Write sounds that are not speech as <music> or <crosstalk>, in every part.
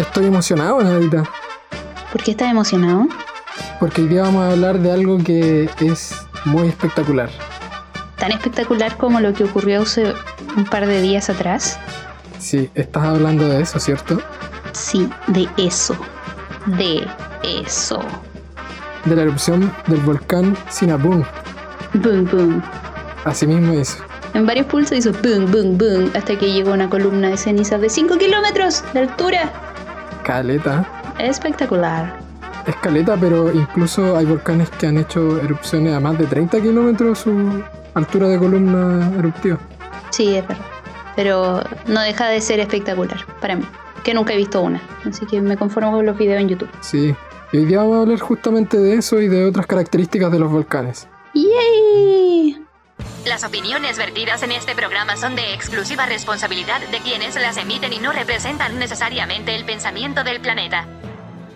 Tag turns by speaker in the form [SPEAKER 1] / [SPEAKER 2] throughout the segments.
[SPEAKER 1] Estoy emocionado, Nadita,
[SPEAKER 2] ¿Por qué estás emocionado?
[SPEAKER 1] porque hoy día vamos a hablar de algo que es muy espectacular.
[SPEAKER 2] Tan espectacular como lo que ocurrió hace un par de días atrás.
[SPEAKER 1] Sí, estás hablando de eso, ¿cierto?
[SPEAKER 2] Sí, de eso. De eso.
[SPEAKER 1] De la erupción del volcán Sinabung.
[SPEAKER 2] Boom, boom.
[SPEAKER 1] Así mismo hizo.
[SPEAKER 2] En varios pulsos hizo boom, boom, boom, hasta que llegó una columna de cenizas de 5 kilómetros de altura.
[SPEAKER 1] Caleta.
[SPEAKER 2] Espectacular.
[SPEAKER 1] Es caleta, pero incluso hay volcanes que han hecho erupciones a más de 30 kilómetros su altura de columna eruptiva.
[SPEAKER 2] Sí, es verdad. Pero no deja de ser espectacular para mí, que nunca he visto una. Así que me conformo con los videos en YouTube.
[SPEAKER 1] Sí. Y hoy día vamos a hablar justamente de eso y de otras características de los volcanes.
[SPEAKER 2] ¡Yay!
[SPEAKER 3] Las opiniones vertidas en este programa son de exclusiva responsabilidad de quienes las emiten y no representan necesariamente el pensamiento del planeta.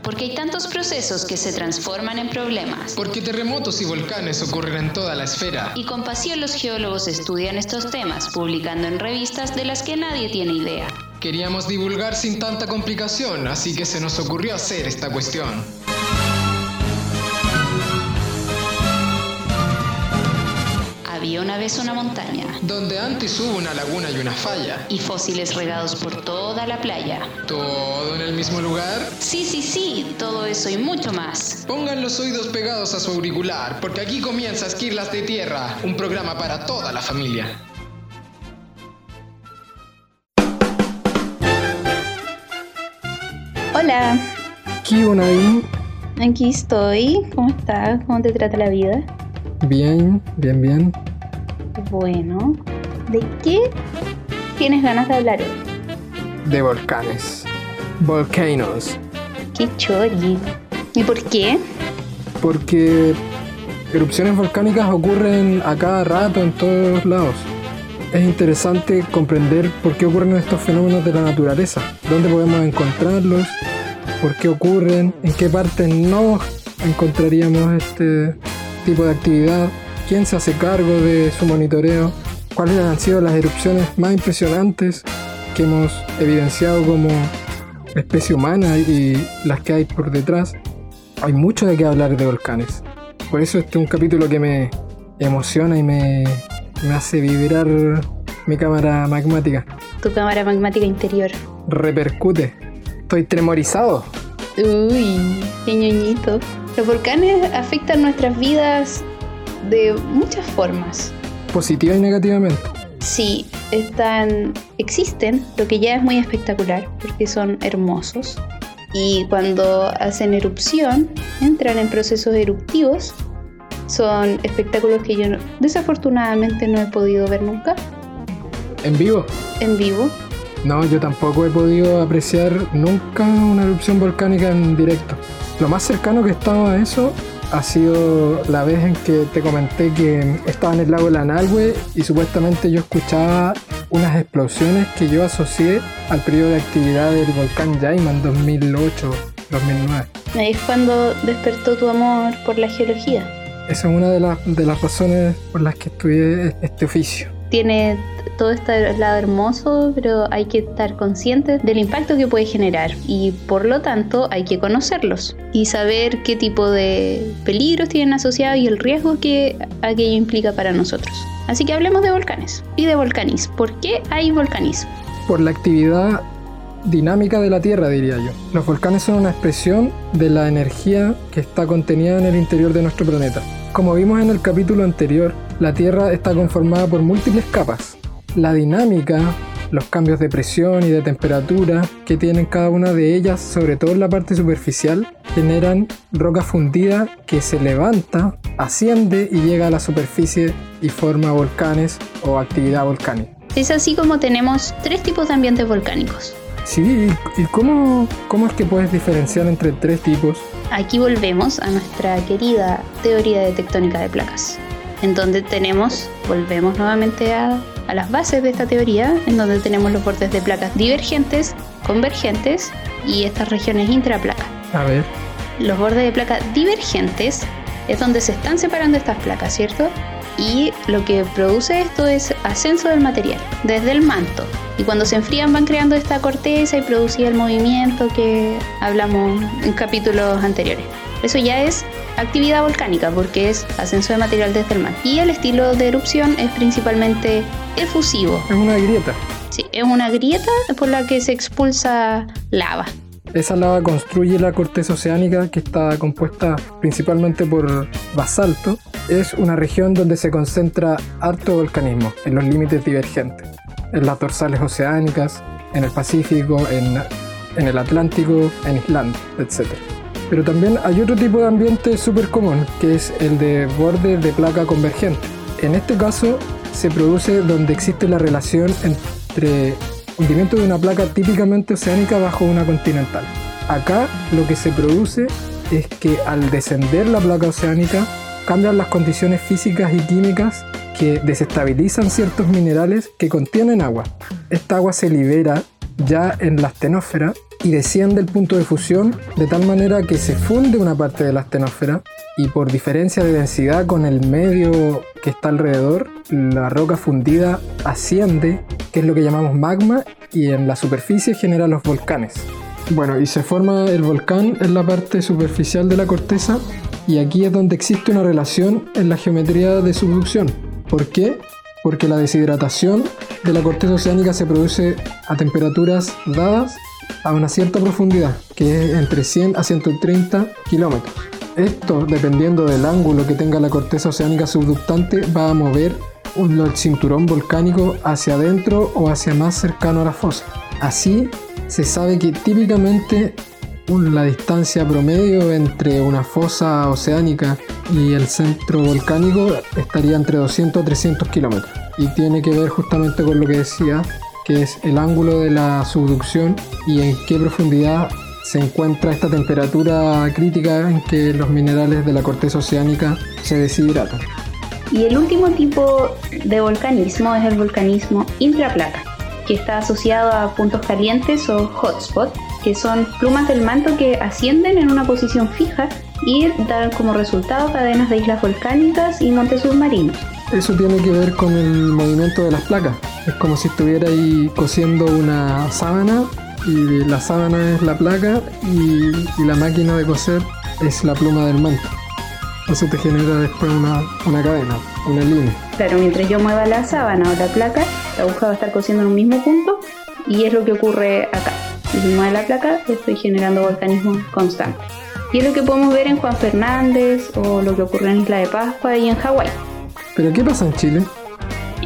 [SPEAKER 2] Porque hay tantos procesos que se transforman en problemas.
[SPEAKER 1] Porque terremotos y volcanes ocurren en toda la esfera.
[SPEAKER 2] Y con pasión los geólogos estudian estos temas, publicando en revistas de las que nadie tiene idea.
[SPEAKER 1] Queríamos divulgar sin tanta complicación, así que se nos ocurrió hacer esta cuestión.
[SPEAKER 2] Había una vez una montaña
[SPEAKER 1] Donde antes hubo una laguna y una falla.
[SPEAKER 2] y fósiles regados por toda la playa.
[SPEAKER 1] ¿Todo en el mismo lugar?
[SPEAKER 2] Sí, sí, sí, todo eso y mucho más.
[SPEAKER 1] Pongan los oídos pegados a su auricular, porque aquí comienza Esquirlas de Tierra, un programa para toda la familia.
[SPEAKER 2] Hola,
[SPEAKER 1] ¿Qué hubo, Nadine?
[SPEAKER 2] aquí estoy. ¿Cómo estás? ¿Cómo te trata la vida?
[SPEAKER 1] Bien, bien, bien.
[SPEAKER 2] Bueno, ¿de qué tienes ganas de hablar hoy?
[SPEAKER 1] De volcanes. Volcanoes.
[SPEAKER 2] Qué chori. ¿Y por qué?
[SPEAKER 1] Porque erupciones volcánicas ocurren a cada rato en todos lados. Es interesante comprender por qué ocurren estos fenómenos de la naturaleza, dónde podemos encontrarlos, por qué ocurren, en qué parte no encontraríamos este tipo de actividad, quién se hace cargo de su monitoreo, cuáles han sido las erupciones más impresionantes que hemos evidenciado como especie humana y las que hay por detrás. Hay mucho de qué hablar de volcanes. Por eso este es un capítulo que me emociona y me, me hace vibrar mi cámara magmática.
[SPEAKER 2] Tu cámara magmática interior.
[SPEAKER 1] Repercute. Estoy tremorizado.
[SPEAKER 2] Uy, qué ñoñito. Los volcanes afectan nuestras vidas de muchas formas.
[SPEAKER 1] Positiva y negativamente.
[SPEAKER 2] Sí, están, existen, lo que ya es muy espectacular, porque son hermosos. Y cuando hacen erupción, entran en procesos eruptivos. Son espectáculos que yo no- desafortunadamente no he podido ver nunca
[SPEAKER 1] En vivo.
[SPEAKER 2] en vivo.
[SPEAKER 1] No, yo tampoco he podido apreciar nunca una erupción volcánica en directo. Lo más cercano que he estado a eso ha sido la vez en que te comenté que estaba en el lago Lanalhue y supuestamente yo escuchaba unas explosiones que yo asocié al periodo de actividad del volcán Yaima en 2008-2009.
[SPEAKER 2] Ahí es cuando despertó tu amor por la geología.
[SPEAKER 1] Esa es una de las, de las razones por las que estudié este oficio.
[SPEAKER 2] Tiene todo este lado hermoso, pero hay que estar conscientes del impacto que puede generar y por lo tanto hay que conocerlos y saber qué tipo de peligros tienen asociados y el riesgo que aquello implica para nosotros. Así que hablemos de volcanes y de volcanis. ¿Por qué hay volcanismo?
[SPEAKER 1] por la actividad dinámica de la Tierra, diría yo. Los volcanes son una expresión de la energía que está contenida en el interior de nuestro planeta. Como vimos en el capítulo anterior, la Tierra está conformada por múltiples capas. La dinámica, los cambios de presión y de temperatura que tienen cada una de ellas, sobre todo en la parte superficial, generan roca fundida que se levanta, asciende y llega a la superficie y forma volcanes o actividad volcánica.
[SPEAKER 2] Es así como tenemos tres tipos de ambientes volcánicos.
[SPEAKER 1] Sí, ¿y cómo, cómo es que puedes diferenciar entre tres tipos?
[SPEAKER 2] Aquí volvemos a nuestra querida teoría de tectónica de placas, en donde tenemos, volvemos nuevamente a, a las bases de esta teoría, en donde tenemos los bordes de placas divergentes, convergentes y estas regiones intraplaca.
[SPEAKER 1] A ver,
[SPEAKER 2] Los bordes de placa divergentes es donde se están separando estas placas, ¿cierto? Y lo que produce esto es ascenso del material desde el manto. Y cuando se enfrían van creando esta corteza y producía el movimiento que hablamos en capítulos anteriores. Eso ya es actividad volcánica porque es ascenso de material desde el mar. Y el estilo de erupción es principalmente efusivo.
[SPEAKER 1] Es una grieta.
[SPEAKER 2] Sí, es una grieta por la que se expulsa lava.
[SPEAKER 1] Esa lava construye la corteza oceánica que está compuesta principalmente por basalto. Es una región donde se concentra harto volcanismo en los límites divergentes, en las dorsales oceánicas, en el Pacífico, en, en el Atlántico, en Islandia, etc. Pero también hay otro tipo de ambiente súper común, que es el de borde de placa convergente. En este caso se produce donde existe la relación entre hundimiento de una placa típicamente oceánica bajo una continental. Acá lo que se produce es que al descender la placa oceánica cambian las condiciones físicas y químicas que desestabilizan ciertos minerales que contienen agua. Esta agua se libera ya en la astenósfera y desciende el punto de fusión de tal manera que se funde una parte de la astenósfera y por diferencia de densidad con el medio que está alrededor, la roca fundida asciende, que es lo que llamamos magma, y en la superficie genera los volcanes. Bueno, y se forma el volcán en la parte superficial de la corteza y aquí es donde existe una relación en la geometría de subducción. ¿Por qué? Porque la deshidratación de la corteza oceánica se produce a temperaturas dadas a una cierta profundidad, que es entre 100 a 130 kilómetros. Esto, dependiendo del ángulo que tenga la corteza oceánica subductante, va a mover el cinturón volcánico hacia adentro o hacia más cercano a la fosa. Así, se sabe que típicamente la distancia promedio entre una fosa oceánica y el centro volcánico estaría entre 200 a 300 kilómetros. Y tiene que ver justamente con lo que decía, que es el ángulo de la subducción y en qué profundidad se encuentra esta temperatura crítica en que los minerales de la corteza oceánica se deshidratan.
[SPEAKER 2] Y el último tipo de volcanismo es el volcanismo intraplaca, que está asociado a puntos calientes o hotspots, que son plumas del manto que ascienden en una posición fija y dan como resultado cadenas de islas volcánicas y montes submarinos.
[SPEAKER 1] Eso tiene que ver con el movimiento de las placas. Es como si estuviera ahí cosiendo una sábana y la sábana es la placa y, la máquina de coser es la pluma del manto. Eso te genera después una, una, cadena, una línea.
[SPEAKER 2] Claro, mientras yo mueva la sábana o la placa, la aguja va a estar cosiendo en un mismo punto y es lo que ocurre acá. Si mueve la placa, estoy generando volcanismo constante. Y es lo que podemos ver en Juan Fernández o lo que ocurre en Isla de Pascua y en Hawái.
[SPEAKER 1] ¿Pero qué pasa en Chile?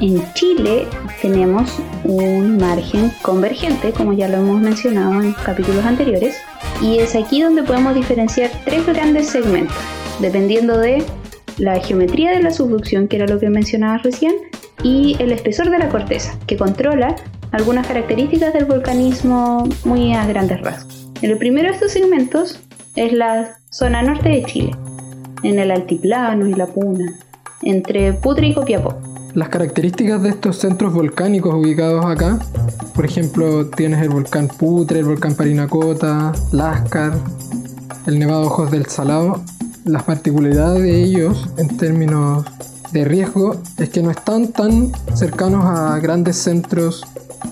[SPEAKER 2] En Chile tenemos un margen convergente, como ya lo hemos mencionado en capítulos anteriores, y es aquí donde podemos diferenciar tres grandes segmentos, dependiendo de la geometría de la subducción, que era lo que mencionaba recién, y el espesor de la corteza, que controla algunas características del volcanismo muy a grandes rasgos. El primero de estos segmentos es la zona norte de Chile, en el altiplano y la puna, entre Putre y Copiapó.
[SPEAKER 1] Las características de estos centros volcánicos ubicados acá, por ejemplo, tienes el volcán Putre, el volcán Parinacota, Lascar, el Nevado Ojos del Salado. Las particularidades de ellos en términos de riesgo es que no están tan cercanos a grandes centros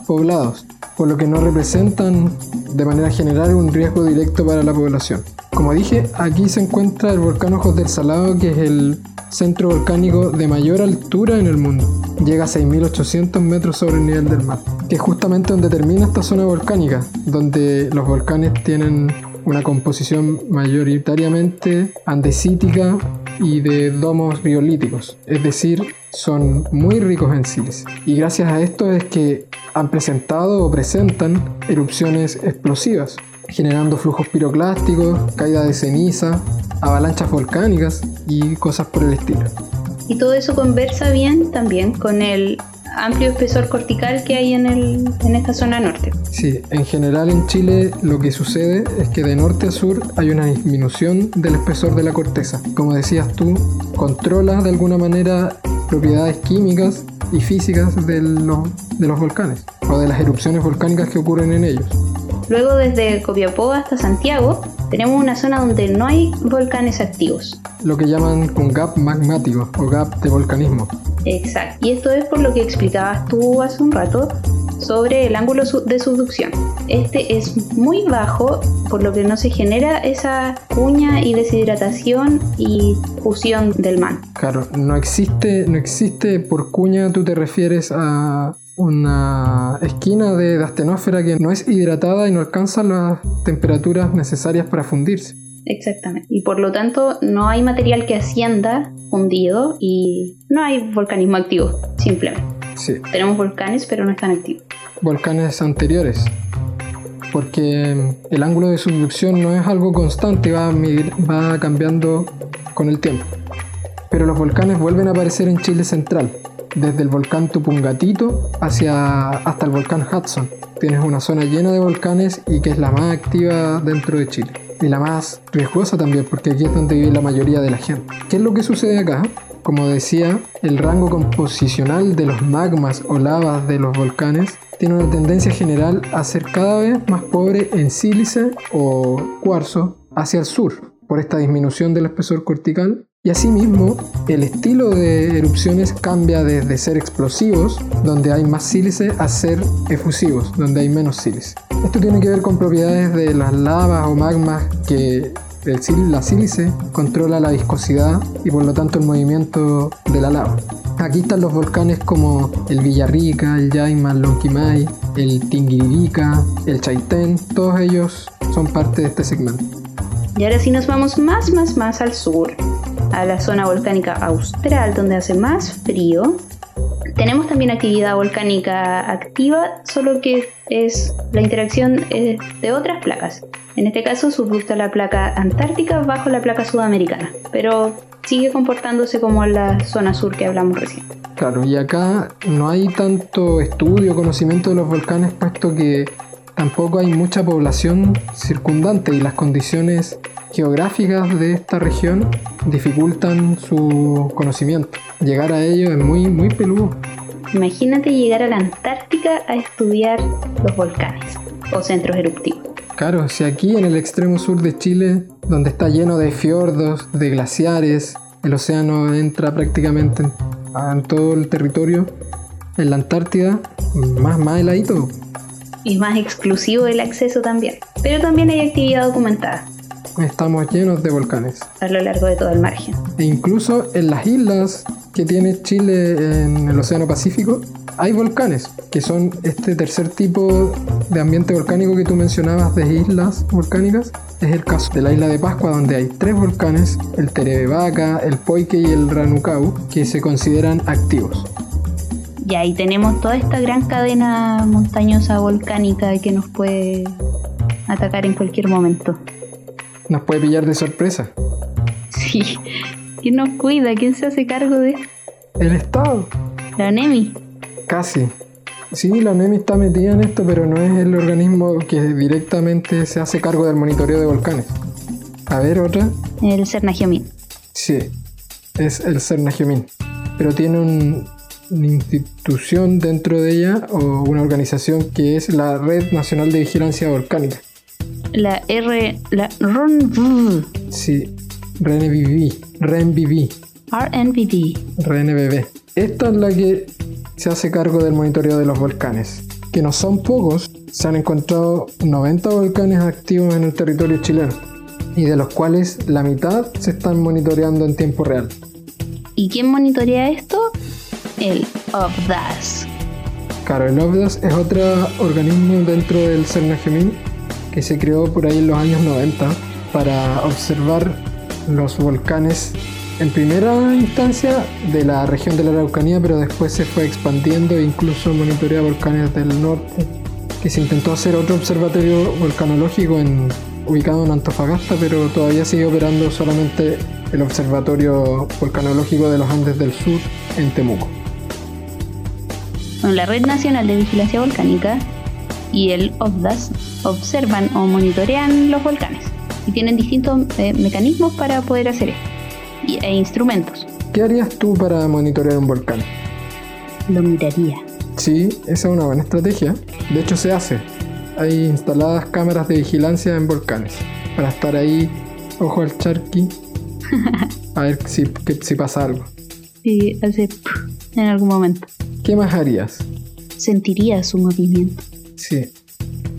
[SPEAKER 1] poblados, por lo que no representan de manera general un riesgo directo para la población. Como dije, aquí se encuentra el volcán Ojos del Salado, que es el centro volcánico de mayor altura en el mundo. Llega a 6.800 metros sobre el nivel del mar, que es justamente donde termina esta zona volcánica, donde los volcanes tienen una composición mayoritariamente andesítica y de domos biolíticos, es decir, son muy ricos en sílice. Y gracias a esto es que han presentado o presentan erupciones explosivas, generando flujos piroclásticos, caída de ceniza, avalanchas volcánicas y cosas por el estilo.
[SPEAKER 2] Y todo eso conversa bien también con el amplio espesor cortical que hay en, el, en esta zona norte.
[SPEAKER 1] Sí, en general en Chile lo que sucede es que de norte a sur hay una disminución del espesor de la corteza. Como decías tú, controla de alguna manera propiedades químicas y físicas de los, de los volcanes o de las erupciones volcánicas que ocurren en ellos.
[SPEAKER 2] Luego desde Copiapó hasta Santiago Tenemos una zona donde no hay volcanes activos.
[SPEAKER 1] Lo que llaman un gap magmático o gap de volcanismo.
[SPEAKER 2] Exacto. Y esto es por lo que explicabas tú hace un rato sobre el ángulo de subducción. Este es muy bajo, por lo que no se genera esa cuña y deshidratación y fusión del man.
[SPEAKER 1] Claro, no existe, no existe por cuña, tú te refieres a una esquina de astenósfera que no es hidratada y no alcanza las temperaturas necesarias para fundirse.
[SPEAKER 2] Exactamente. Y por lo tanto no hay material que ascienda fundido y no hay volcanismo activo, simplemente.
[SPEAKER 1] Sí.
[SPEAKER 2] Tenemos volcanes, pero no están activos.
[SPEAKER 1] Volcanes anteriores. Porque el ángulo de subducción no es algo constante, va, va cambiando con el tiempo. Pero los volcanes vuelven a aparecer en Chile central, desde el volcán Tupungatito hacia, hasta el volcán Hudson. Tienes una zona llena de volcanes y que es la más activa dentro de Chile. Y la más riesgosa también, porque aquí es donde vive la mayoría de la gente. ¿Qué es lo que sucede acá? Como decía, el rango composicional de los magmas o lavas de los volcanes tiene una tendencia general a ser cada vez más pobre en sílice o cuarzo hacia el sur, por esta disminución del espesor cortical. Y asimismo, el estilo de erupciones cambia desde ser explosivos, donde hay más sílice, a ser efusivos, donde hay menos sílice. Esto tiene que ver con propiedades de las lavas o magmas que la sílice controla la viscosidad y por lo tanto el movimiento de la lava. Aquí están los volcanes como el Villarrica, el Yaima, el Lonquimay, el Tinguiririca, el Chaitén, todos ellos son parte de este segmento.
[SPEAKER 2] Y ahora si nos vamos más, más, más al sur, a la zona volcánica austral donde hace más frío, tenemos también actividad volcánica activa, solo que es la interacción de otras placas. En este caso subducta la placa antártica bajo la placa sudamericana, pero sigue comportándose como la zona sur que hablamos recién.
[SPEAKER 1] Claro, y acá no hay tanto estudio, conocimiento de los volcanes, puesto que tampoco hay mucha población circundante y las condiciones geográficas de esta región dificultan su conocimiento. Llegar a ello es muy, muy peludo.
[SPEAKER 2] Imagínate llegar a la Antártica a estudiar los volcanes o centros eruptivos.
[SPEAKER 1] Claro, si aquí en el extremo sur de Chile, donde está lleno de fiordos, de glaciares, el océano entra prácticamente en, todo el territorio, en la Antártida, más, más heladito.
[SPEAKER 2] Y más exclusivo el acceso también. Pero también hay actividad documentada
[SPEAKER 1] estamos llenos de volcanes.
[SPEAKER 2] A lo largo de todo el margen.
[SPEAKER 1] E incluso en las islas que tiene Chile en el Océano Pacífico, hay volcanes, que son este tercer tipo de ambiente volcánico que tú mencionabas de islas volcánicas. Es el caso de la isla de Pascua, donde hay tres volcanes, el Terebevaca, el Poike y el Ranucau, que se consideran activos.
[SPEAKER 2] Y ahí tenemos toda esta gran cadena montañosa volcánica que nos puede atacar en cualquier momento
[SPEAKER 1] nos puede pillar de sorpresa.
[SPEAKER 2] Sí. ¿Quién nos cuida? ¿Quién se hace cargo de
[SPEAKER 1] El Estado.
[SPEAKER 2] La ONEMI.
[SPEAKER 1] Casi. Sí, la ONEMI está metida en esto, pero no es el organismo que directamente se hace cargo del monitoreo de volcanes. A ver, otra.
[SPEAKER 2] El Cernagiomín.
[SPEAKER 1] Sí, es el Cernagiomín. Pero tiene una institución dentro de ella o una organización que es la Red Nacional de Vigilancia Volcánica
[SPEAKER 2] la R, la RNBV.
[SPEAKER 1] Sí, RNBV, RNBV.
[SPEAKER 2] RNBV.
[SPEAKER 1] RNBV. Esta es la que se hace cargo del monitoreo de los volcanes, que no son pocos, se han encontrado 90 volcanes activos en el territorio chileno, y de los cuales la mitad se están monitoreando en tiempo real.
[SPEAKER 2] ¿Y quién monitorea esto? El OBDAS.
[SPEAKER 1] Claro, el OBDAS es otro organismo dentro del CERNAGEMIN que se creó por ahí en los años 90 para observar los volcanes en primera instancia de la región de la Araucanía, pero después se fue expandiendo e incluso monitorea volcanes del norte, que se intentó hacer otro observatorio volcanológico en, ubicado en Antofagasta, pero todavía sigue operando solamente el observatorio volcanológico de los Andes del Sur en Temuco.
[SPEAKER 2] La Red Nacional de Vigilancia Volcánica y el OVDAS observan o monitorean los volcanes y tienen distintos eh, mecanismos para poder hacer esto y, e instrumentos.
[SPEAKER 1] ¿Qué harías tú para monitorear un volcán?
[SPEAKER 2] Lo miraría.
[SPEAKER 1] Sí, esa es una buena estrategia. De hecho se hace. hay instaladas cámaras de vigilancia en volcanes para estar ahí, ojo al charqui, <laughs> a ver si, que- si pasa algo.
[SPEAKER 2] Y hace en algún momento.
[SPEAKER 1] ¿Qué más harías?
[SPEAKER 2] Sentiría su movimiento.
[SPEAKER 1] Sí.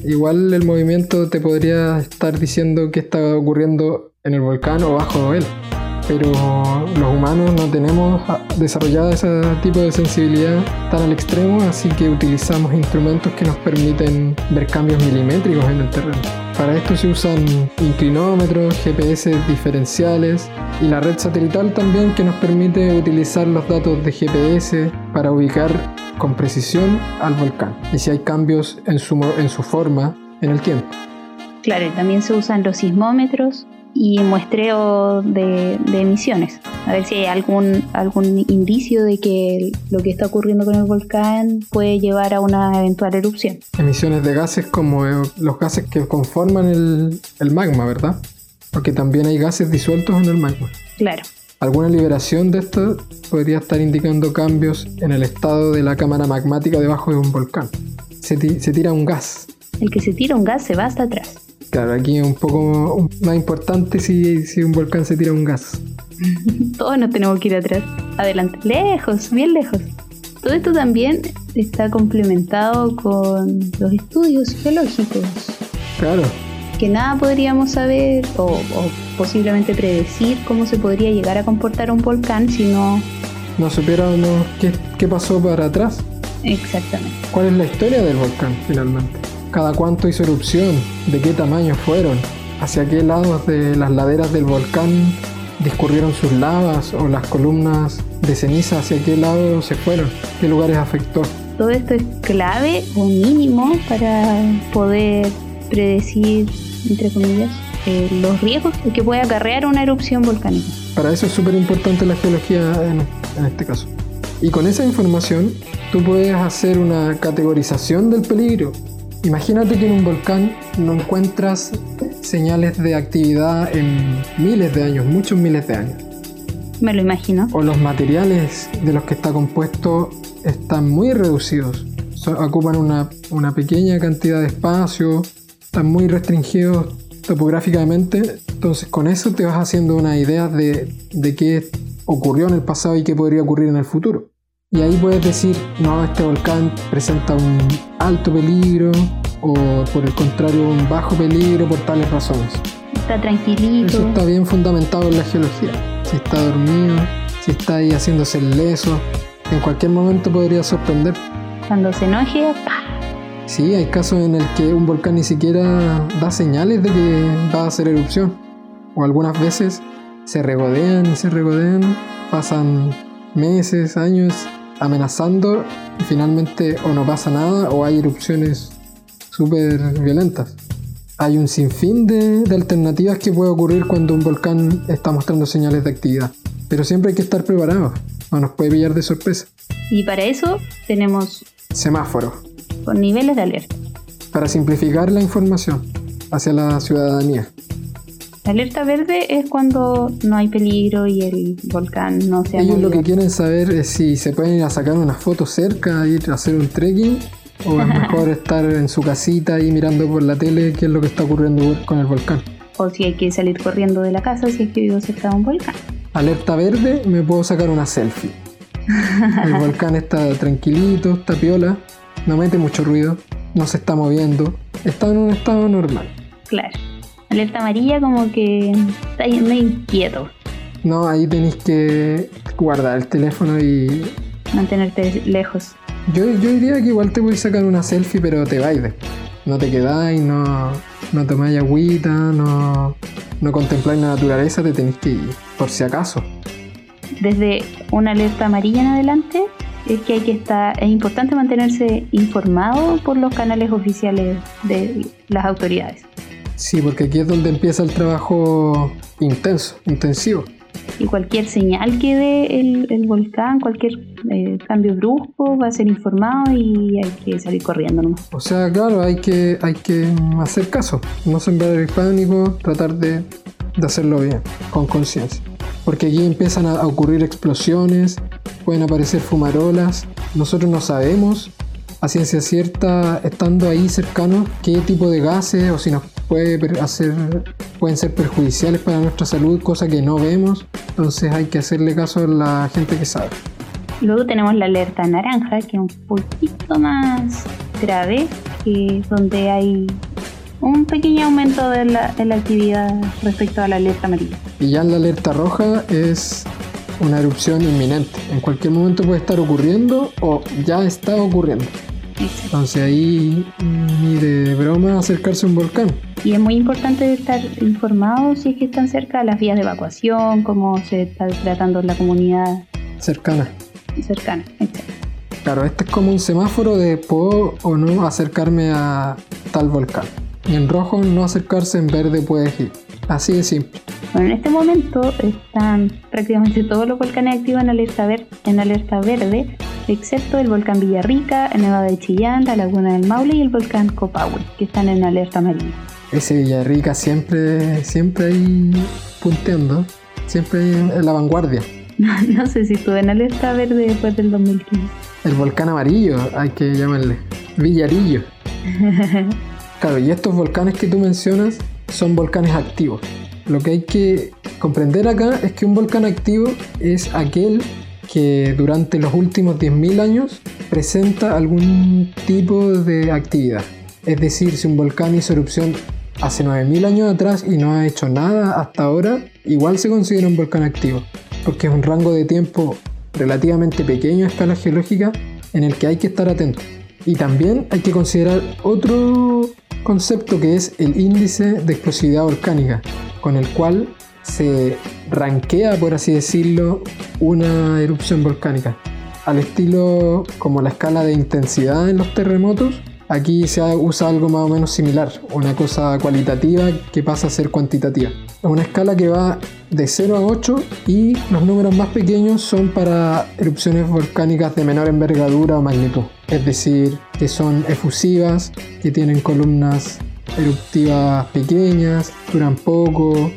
[SPEAKER 1] Igual el movimiento te podría estar diciendo qué está ocurriendo en el volcán o bajo él. Pero los humanos no tenemos desarrollada ese tipo de sensibilidad tan al extremo, así que utilizamos instrumentos que nos permiten ver cambios milimétricos en el terreno. Para esto se usan inclinómetros, GPS diferenciales y la red satelital también que nos permite utilizar los datos de GPS para ubicar con precisión al volcán y si hay cambios en su, en su forma en el tiempo.
[SPEAKER 2] Claro, también se usan los sismómetros y muestreo de, de emisiones. A ver si hay algún, algún indicio de que lo que está ocurriendo con el volcán puede llevar a una eventual erupción.
[SPEAKER 1] Emisiones de gases como eh, los gases que conforman el, el magma, ¿verdad? Porque también hay gases disueltos en el magma.
[SPEAKER 2] Claro.
[SPEAKER 1] Alguna liberación de esto podría estar indicando cambios en el estado de la cámara magmática debajo de un volcán. Se tira un gas.
[SPEAKER 2] El que se tira un gas se va hasta atrás.
[SPEAKER 1] Claro, aquí es un poco más importante si, si un volcán se tira un gas. <laughs>
[SPEAKER 2] Todos nos tenemos que ir atrás. Adelante. Lejos, bien lejos. Todo esto también está complementado con los estudios geológicos.
[SPEAKER 1] Claro,
[SPEAKER 2] que nada podríamos saber o, o posiblemente predecir cómo se podría llegar a comportar un volcán si no
[SPEAKER 1] no supiéramos qué, qué pasó para atrás.
[SPEAKER 2] exactamente.
[SPEAKER 1] ¿Cuál es la historia del volcán finalmente? ¿Cada cuánto hizo erupción? ¿De qué tamaño fueron? ¿Hacia qué lados de las laderas del volcán discurrieron sus lavas o las columnas de ceniza hacia qué lado se fueron? ¿Qué lugares afectó?
[SPEAKER 2] Todo esto es clave o mínimo para poder predecir, entre comillas, eh, los riesgos que puede acarrear una erupción volcánica.
[SPEAKER 1] Para eso es súper importante la geología en, en este caso. Y con esa información tú puedes hacer una categorización del peligro. Imagínate que en un volcán no encuentras señales de actividad en miles de años, muchos miles de años.
[SPEAKER 2] Me lo imagino.
[SPEAKER 1] O los materiales de los que está compuesto están muy reducidos. So- ocupan una, una pequeña cantidad de espacio, están muy restringidos topográficamente. Entonces con eso te vas haciendo una idea de, de qué ocurrió en el pasado y qué podría ocurrir en el futuro. Y ahí puedes decir, no, este volcán presenta un alto peligro o por el contrario un bajo peligro por tales razones.
[SPEAKER 2] Está tranquilito.
[SPEAKER 1] Eso está bien fundamentado en la geología. Si está dormido, si está ahí haciéndose el leso, en cualquier momento podría sorprender.
[SPEAKER 2] Cuando se enoje, ¡pah!
[SPEAKER 1] Sí, hay casos en el que un volcán ni siquiera da señales de que va a hacer erupción. O algunas veces se regodean y se regodean, pasan meses, años amenazando y finalmente o no pasa nada o hay erupciones súper violentas. Hay un sinfín de, de alternativas que puede ocurrir cuando un volcán está mostrando señales de actividad. Pero siempre hay que estar preparados, no nos puede pillar de sorpresa.
[SPEAKER 2] Y para eso tenemos
[SPEAKER 1] Semáforo,
[SPEAKER 2] con niveles de alerta.
[SPEAKER 1] para simplificar la información hacia la ciudadanía.
[SPEAKER 2] La alerta verde es cuando no hay peligro y el volcán no se ha
[SPEAKER 1] Ellos lo que quieren saber es si se pueden ir a sacar una foto cerca, ir a hacer un trekking, o es <laughs> mejor estar en su casita ahí mirando por la tele qué es lo que está ocurriendo con el volcán.
[SPEAKER 2] O si hay que salir corriendo de la casa si es que vivo cerca de un volcán.
[SPEAKER 1] Alerta verde, me puedo sacar una selfie. El <laughs> volcán está tranquilito, está piola, no mete mucho ruido, no se está moviendo, está en un estado normal.
[SPEAKER 2] Claro. Alerta amarilla como que está medio inquieto.
[SPEAKER 1] No, ahí tenéis que guardar el teléfono y
[SPEAKER 2] Mantenerte lejos.
[SPEAKER 1] Yo, yo diría que igual te voy a sacar una selfie, pero te vais. No te quedáis, no, no tomáis agüita, no, no contempláis la naturaleza, te tenéis que ir, por si acaso.
[SPEAKER 2] Desde una alerta amarilla en adelante es que hay que estar, es importante mantenerse informado por los canales oficiales de las autoridades.
[SPEAKER 1] Sí, porque aquí es donde empieza el trabajo intenso, intensivo.
[SPEAKER 2] Y cualquier señal que dé el, el volcán, cualquier eh, cambio brusco va a ser informado y hay que salir corriendo nomás.
[SPEAKER 1] O sea, claro, hay que, hay que hacer caso, no sembrar el pánico, tratar de, de hacerlo bien, con conciencia. Porque aquí empiezan a ocurrir explosiones, pueden aparecer fumarolas, nosotros no sabemos a ciencia cierta, estando ahí cercanos, qué tipo de gases o si nos puede hacer, pueden ser perjudiciales para nuestra salud, cosa que no vemos. Entonces hay que hacerle caso a la gente que sabe.
[SPEAKER 2] Luego tenemos la alerta naranja, que es un poquito más grave, que donde hay un pequeño aumento de la, de la actividad respecto a la alerta amarilla.
[SPEAKER 1] Y ya en la alerta roja es una erupción inminente. En cualquier momento puede estar ocurriendo o ya está ocurriendo. Entonces ahí ni de broma acercarse a un volcán.
[SPEAKER 2] Y es muy importante estar informado si es que están cerca las vías de evacuación, cómo se está tratando la comunidad
[SPEAKER 1] cercana.
[SPEAKER 2] Cercana,
[SPEAKER 1] Claro, este es como un semáforo de puedo o no acercarme a tal volcán. En rojo no acercarse, en verde puedes ir. Así de simple.
[SPEAKER 2] Bueno, en este momento están prácticamente todos los volcanes activos en alerta, en alerta verde, excepto el volcán Villarrica, el Nevado de Chillán, la Laguna del Maule y el volcán Copahue, que están en alerta marina.
[SPEAKER 1] Ese Villarrica siempre, siempre ahí punteando, siempre en la vanguardia. <laughs>
[SPEAKER 2] No, sé si estuve en alerta verde después del 2015.
[SPEAKER 1] El volcán amarillo, hay que llamarle. Villarillo. <laughs> claro, y estos volcanes que tú mencionas son volcanes activos. Lo que hay que comprender acá es que un volcán activo es aquel que durante los últimos 10.000 años presenta algún tipo de actividad. Es decir, si un volcán hizo erupción hace 9.000 años atrás y no ha hecho nada hasta ahora, igual se considera un volcán activo, porque es un rango de tiempo relativamente pequeño a escala geológica en el que hay que estar atento. Y también hay que considerar otro concepto que es el índice de explosividad volcánica, con el cual se rankea, por así decirlo, una erupción volcánica. Al estilo como la escala de intensidad en los terremotos, aquí se usa algo más o menos similar, una cosa cualitativa que pasa a ser cuantitativa. Es una escala que va de 0 a 8 y los números más pequeños son para erupciones volcánicas de menor envergadura o magnitud es decir, que son efusivas, que tienen columnas eruptivas pequeñas, duran poco,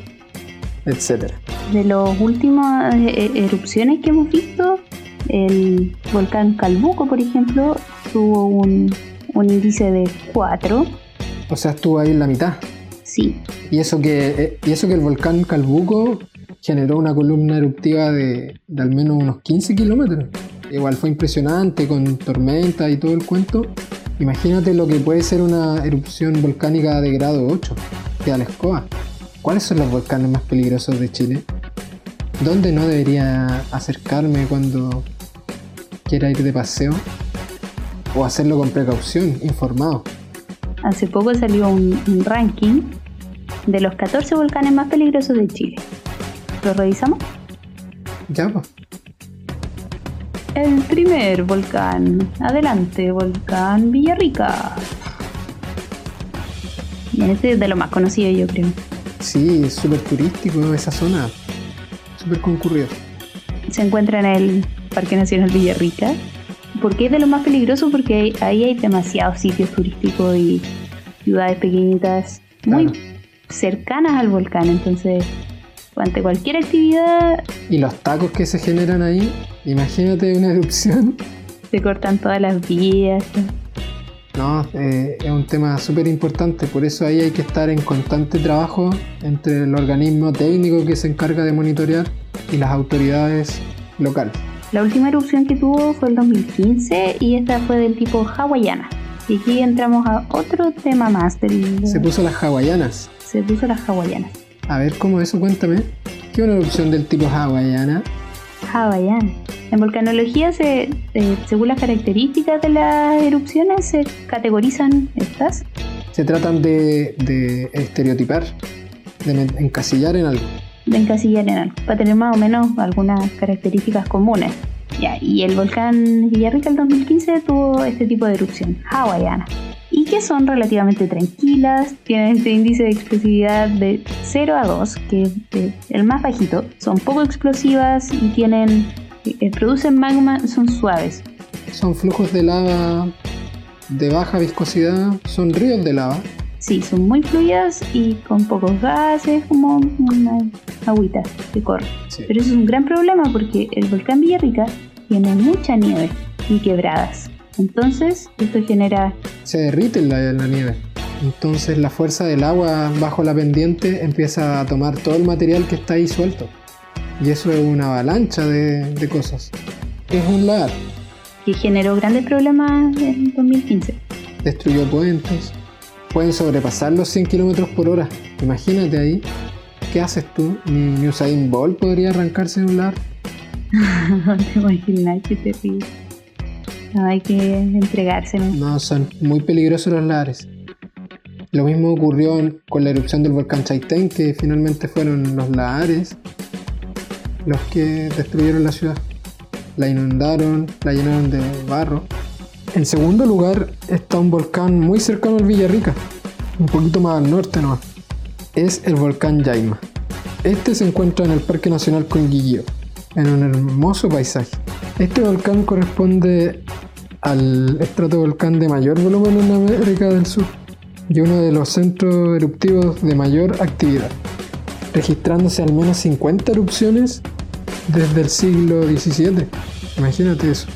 [SPEAKER 1] etc.
[SPEAKER 2] De las últimas eh, eh, erupciones que hemos visto, el volcán Calbuco, por ejemplo, tuvo un, índice de 4.
[SPEAKER 1] O sea, estuvo ahí en la mitad.
[SPEAKER 2] Sí.
[SPEAKER 1] Y eso que, eh, y eso que el volcán Calbuco generó una columna eruptiva de, de al menos unos 15 kilómetros igual fue impresionante con tormenta y todo el cuento. Imagínate lo que puede ser una erupción volcánica de grado 8, que la escoba. ¿Cuáles son los volcanes más peligrosos de Chile? ¿Dónde no debería acercarme cuando quiera ir de paseo? O hacerlo con precaución, informado.
[SPEAKER 2] Hace poco salió un, un ranking de los 14 volcanes más peligrosos de Chile. ¿Lo revisamos?
[SPEAKER 1] Ya, pues.
[SPEAKER 2] El primer volcán. Adelante, volcán Villarrica. Este es de lo más conocido, yo creo.
[SPEAKER 1] Sí, es súper turístico esa zona. Súper concurrido.
[SPEAKER 2] Se encuentra en el Parque Nacional Villarrica. ¿Por qué es de lo más peligroso? Porque ahí hay demasiados sitios turísticos y ciudades pequeñitas muy cercanas al volcán. Entonces, ante cualquier actividad.
[SPEAKER 1] Y los tacos que se generan ahí, imagínate una erupción.
[SPEAKER 2] Se cortan todas las vías.
[SPEAKER 1] No, eh, es un tema súper importante, por eso ahí hay que estar en constante trabajo entre el organismo técnico que se encarga de monitorear y las autoridades locales.
[SPEAKER 2] La última erupción que tuvo fue el 2015 y esta fue del tipo hawaiana. Y aquí entramos a otro tema más del...
[SPEAKER 1] Se puso las hawaianas.
[SPEAKER 2] Se puso las hawaianas.
[SPEAKER 1] A ver, ¿cómo eso? Cuéntame. ¿Qué es una erupción del tipo hawaiana?
[SPEAKER 2] Hawaiana. En volcanología, se, eh, según las características de las erupciones, se categorizan estas.
[SPEAKER 1] Se tratan de, de estereotipar, de encasillar en algo.
[SPEAKER 2] De encasillar en algo, para tener más o menos algunas características comunes. Ya, y el volcán Villarrica el 2015 tuvo este tipo de erupción, hawaiana y que son relativamente tranquilas, tienen este índice de explosividad de 0 a 2, que es el más bajito, son poco explosivas y tienen eh, producen magma, son suaves.
[SPEAKER 1] Son flujos de lava de baja viscosidad, son ríos de lava.
[SPEAKER 2] Sí, son muy fluidas y con pocos gases, como una agüita que corre. Pero eso es un gran problema porque el volcán Villarrica tiene mucha nieve y quebradas. Entonces, esto genera...
[SPEAKER 1] Se derrite la, la nieve. Entonces la fuerza del agua bajo la pendiente empieza a tomar todo el material que está ahí suelto. Y eso es una avalancha de, de cosas. Es un lar.
[SPEAKER 2] que generó grandes problemas en 2015.
[SPEAKER 1] Destruyó puentes. Pueden sobrepasar los 100 kilómetros por hora. Imagínate ahí. ¿Qué haces tú? Ni Usain Bolt podría arrancarse de un lar. <laughs>
[SPEAKER 2] No te imaginas qué terrible. No, hay que entregarse. ¿no?
[SPEAKER 1] Son muy peligrosos los lares. Lo mismo ocurrió con la erupción del volcán Chaitén, que finalmente fueron los lahares los que destruyeron la ciudad. La inundaron, la llenaron de barro. En segundo lugar está un volcán muy cercano al Villarrica, un poquito más al norte nomás. Es el volcán Yaima. Este se encuentra en el Parque Nacional Conguillío, en un hermoso paisaje. Este volcán corresponde al estratovolcán de mayor volumen en América del Sur y uno de los centros eruptivos de mayor actividad, registrándose al menos 50 erupciones desde el siglo XVII. Imagínate eso.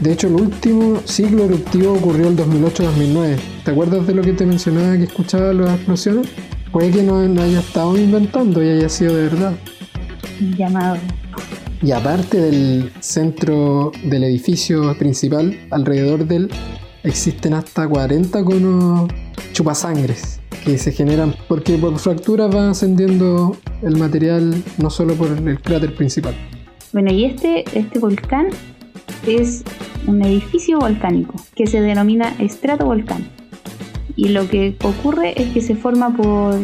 [SPEAKER 1] De hecho, el último ciclo eruptivo ocurrió el 2008-2009. ¿Te acuerdas de lo que te mencionaba que escuchaba las explosiones? Puede que no, no haya estado inventando y haya sido de verdad.
[SPEAKER 2] Llamado.
[SPEAKER 1] Y aparte del centro del edificio principal, alrededor de él existen hasta 40 conos chupasangres que se generan porque por fracturas va ascendiendo el material no solo por el cráter principal.
[SPEAKER 2] Bueno, y este, este volcán es un edificio volcánico que se denomina estratovolcán. Y lo que ocurre es que se forma por,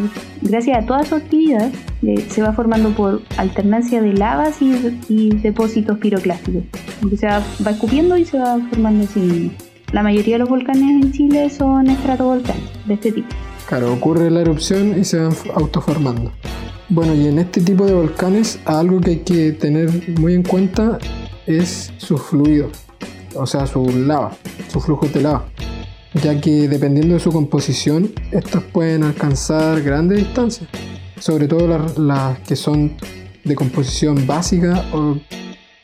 [SPEAKER 2] gracias a toda su actividad, eh, se va formando por alternancia de lavas y, depósitos piroclásticos. O sea, va escupiendo y se va formando así. La mayoría de los volcanes en Chile son estratovolcanes de este tipo.
[SPEAKER 1] Claro, ocurre la erupción y se van autoformando. Bueno, y en este tipo de volcanes algo que hay que tener muy en cuenta es su fluido, o sea, su lava, su flujo de lava, ya que dependiendo de su composición, estos pueden alcanzar grandes distancias, sobre todo las, que son de composición básica o,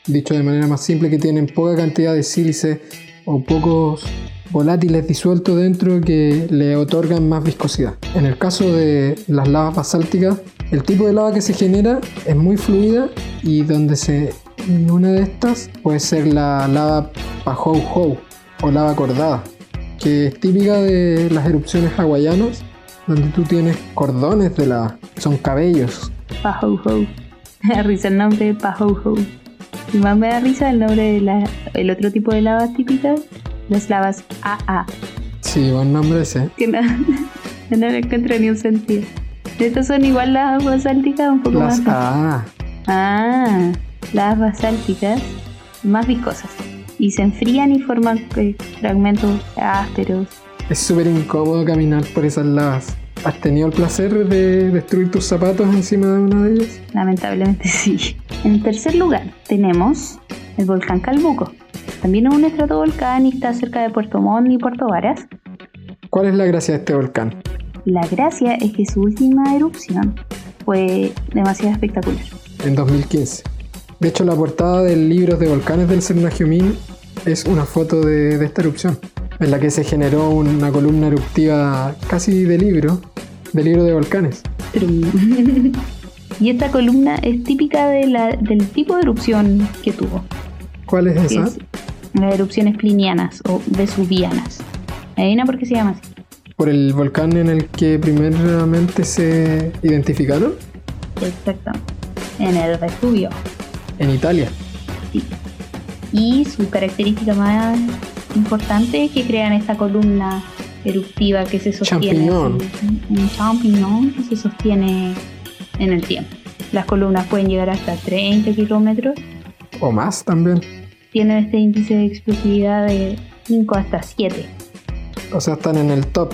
[SPEAKER 1] dicho de manera más simple, que tienen poca cantidad de sílice o pocos volátiles disueltos dentro que le otorgan más viscosidad. En el caso de las lavas basálticas, el tipo de lava que se genera es muy fluida y donde se una de estas puede ser la lava Pahou Hou o lava cordada, que es típica de las erupciones hawaianas, donde tú tienes cordones de lava, son cabellos.
[SPEAKER 2] Pahouhou. Me da risa el nombre de Pahouhou. Y más me da risa el nombre del el otro tipo de lavas típicas, las lavas AA.
[SPEAKER 1] Sí, buen nombre ese.
[SPEAKER 2] Que <laughs> no, no le encuentro ni un sentido. Estas son igual las basálticas, un poco
[SPEAKER 1] Las
[SPEAKER 2] más.
[SPEAKER 1] A.
[SPEAKER 2] Ah, las basálticas más viscosas. Y se enfrían y forman eh, fragmentos ásperos.
[SPEAKER 1] Es súper incómodo caminar por esas lavas. ¿Has tenido el placer de destruir tus zapatos encima de una de ellas?
[SPEAKER 2] Lamentablemente sí. En tercer lugar tenemos el volcán Calbuco. También es un estratovolcán y está cerca de Puerto Montt y Puerto Varas.
[SPEAKER 1] ¿Cuál es la gracia de este volcán?
[SPEAKER 2] La gracia es que su última erupción fue demasiado espectacular.
[SPEAKER 1] En 2015. De hecho, la portada del libro de volcanes del Cernagiumín es una foto de, de esta erupción, en la que se generó una columna eruptiva casi de libro, de libro de volcanes. <laughs>
[SPEAKER 2] y esta columna es típica de la- del tipo de erupción que tuvo.
[SPEAKER 1] ¿Cuál es esa?
[SPEAKER 2] es las erupciones plinianas o vesuvianas. ¿Adivina por qué se llama así?
[SPEAKER 1] ¿Por el volcán en el que primeramente se identificaron?
[SPEAKER 2] Exactamente. En el Vesubio.
[SPEAKER 1] En Italia.
[SPEAKER 2] Sí. Y su característica más importante es que crean esta columna eruptiva que se sostiene.
[SPEAKER 1] Champiñón.
[SPEAKER 2] Un champiñón que se sostiene en el tiempo. Las columnas pueden llegar hasta 30 kilómetros.
[SPEAKER 1] O más también.
[SPEAKER 2] Tienen este índice de explosividad de 5 hasta 7.
[SPEAKER 1] O sea, están en el top.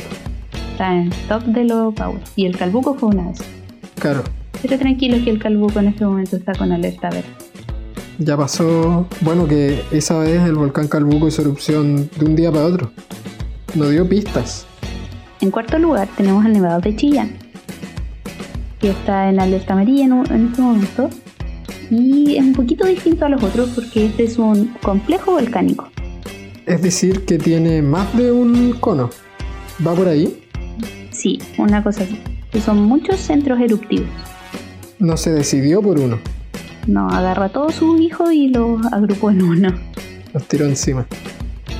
[SPEAKER 2] Está en top de los power. Y el Calbuco fue una vez.
[SPEAKER 1] Claro.
[SPEAKER 2] Pero tranquilos que el Calbuco en este momento está con alerta verde.
[SPEAKER 1] Ya pasó, bueno, que esa vez el volcán Calbuco hizo erupción de un día para otro. No dio pistas.
[SPEAKER 2] En cuarto lugar tenemos el Nevado de Chillán, que está en alerta amarilla en, en este momento. Y es un poquito distinto a los otros porque este es un complejo volcánico.
[SPEAKER 1] Es decir, que tiene más de un cono. ¿Va por ahí?
[SPEAKER 2] Sí, una cosa así. Que son muchos centros eruptivos.
[SPEAKER 1] No se decidió por uno.
[SPEAKER 2] No, agarra a todos sus hijos y los agrupó en uno.
[SPEAKER 1] Los tiró encima.